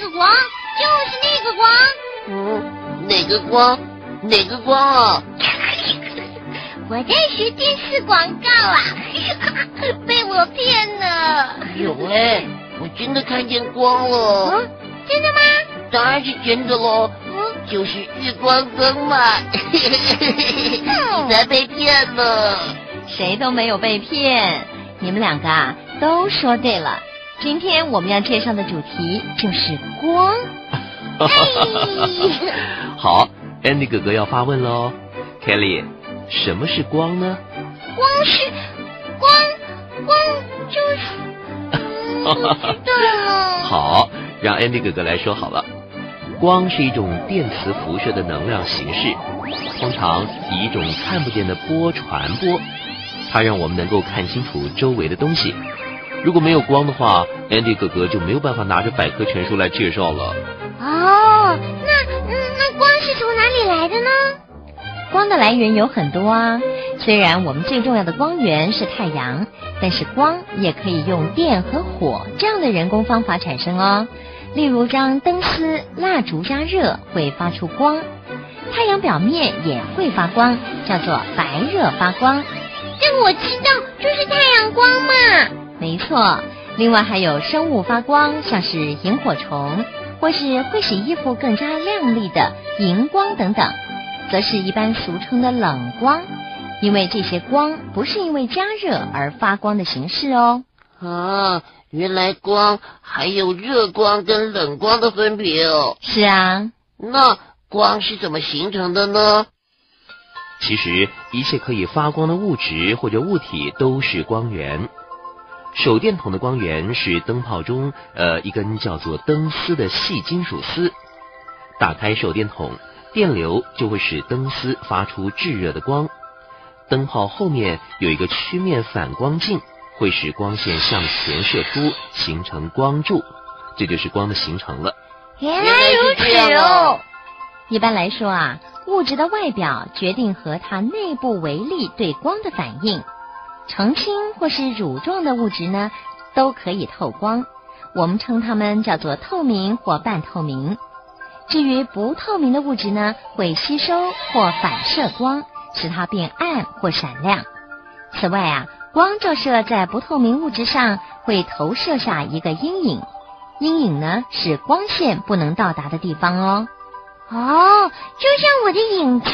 个光就是那个光，嗯，哪个光？哪个光啊？我在学电视广告啊，被我骗了。有哎，我真的看见光了。真的吗？当然是真的喽。嗯，就是日光灯嘛。你才被骗呢，谁都没有被骗。你们两个啊，都说对了。今天我们要介绍的主题就是光。好，Andy 哥哥要发问喽，Kelly。什么是光呢？光是光，光就是对了。好，让 Andy 哥哥来说好了。光是一种电磁辐射的能量形式，通常以一种看不见的波传播，它让我们能够看清楚周围的东西。如果没有光的话，Andy 哥哥就没有办法拿着百科全书来介绍了。哦，那那光是从哪里来的呢？光的来源有很多啊，虽然我们最重要的光源是太阳，但是光也可以用电和火这样的人工方法产生哦。例如，将灯丝、蜡烛加热会发出光，太阳表面也会发光，叫做白热发光。这个我知道，就是太阳光嘛。没错，另外还有生物发光，像是萤火虫，或是会使衣服更加亮丽的荧光等等。则是一般俗称的冷光，因为这些光不是因为加热而发光的形式哦。啊，原来光还有热光跟冷光的分别哦。是啊，那光是怎么形成的呢？其实，一切可以发光的物质或者物体都是光源。手电筒的光源是灯泡中呃一根叫做灯丝的细金属丝。打开手电筒。电流就会使灯丝发出炙热的光，灯泡后面有一个曲面反光镜，会使光线向前射出，形成光柱，这就是光的形成了。原来如此哦。一般来说啊，物质的外表决定和它内部微粒对光的反应。澄清或是乳状的物质呢，都可以透光，我们称它们叫做透明或半透明。至于不透明的物质呢，会吸收或反射光，使它变暗或闪亮。此外啊，光照射在不透明物质上，会投射下一个阴影，阴影呢是光线不能到达的地方哦。哦，就像我的影子。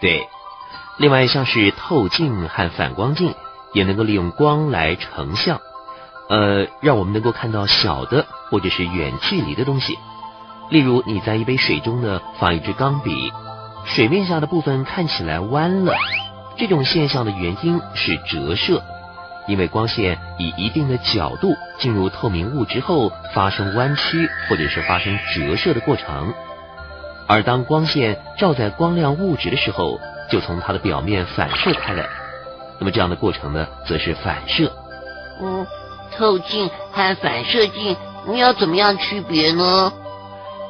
对，另外像是透镜和反光镜，也能够利用光来成像，呃，让我们能够看到小的或者是远距离的东西。例如，你在一杯水中呢放一支钢笔，水面下的部分看起来弯了，这种现象的原因是折射，因为光线以一定的角度进入透明物质后发生弯曲或者是发生折射的过程，而当光线照在光亮物质的时候，就从它的表面反射开来，那么这样的过程呢，则是反射。嗯，透镜和反射镜，你要怎么样区别呢？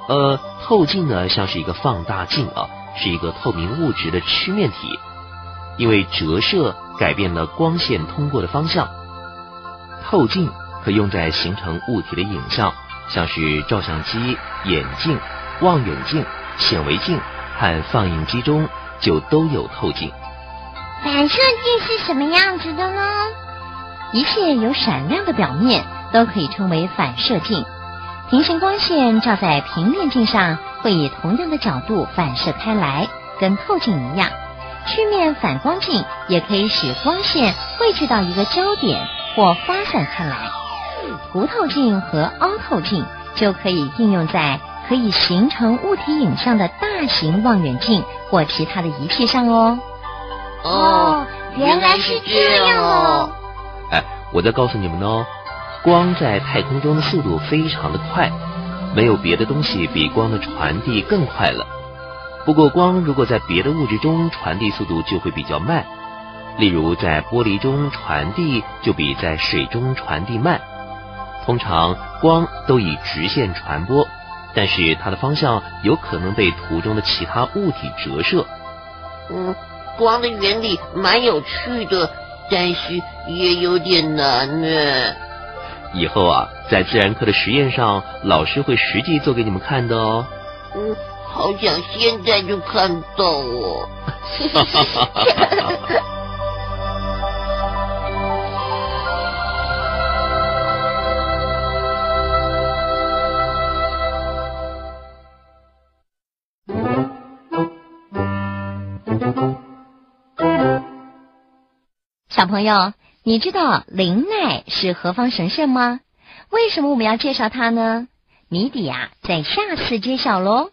呃，透镜呢像是一个放大镜啊，是一个透明物质的曲面体，因为折射改变了光线通过的方向。透镜可用在形成物体的影像，像是照相机、眼镜、望远镜、显微镜和放映机中就都有透镜。反射镜是什么样子的呢？一切有闪亮的表面都可以称为反射镜。平行光线照在平面镜上，会以同样的角度反射开来，跟透镜一样。曲面反光镜也可以使光线汇聚到一个焦点或发散开来。凸透镜和凹透镜就可以应用在可以形成物体影像的大型望远镜或其他的仪器上哦。哦，原来是这样哦。哎，我再告诉你们哦。光在太空中的速度非常的快，没有别的东西比光的传递更快了。不过，光如果在别的物质中传递速度就会比较慢，例如在玻璃中传递就比在水中传递慢。通常光都以直线传播，但是它的方向有可能被图中的其他物体折射。嗯，光的原理蛮有趣的，但是也有点难呢。以后啊，在自然课的实验上，老师会实际做给你们看的哦。嗯，好想现在就看到哦。小朋友，你知道林奈是何方神圣吗？为什么我们要介绍它呢？谜底啊、在下次揭晓喽。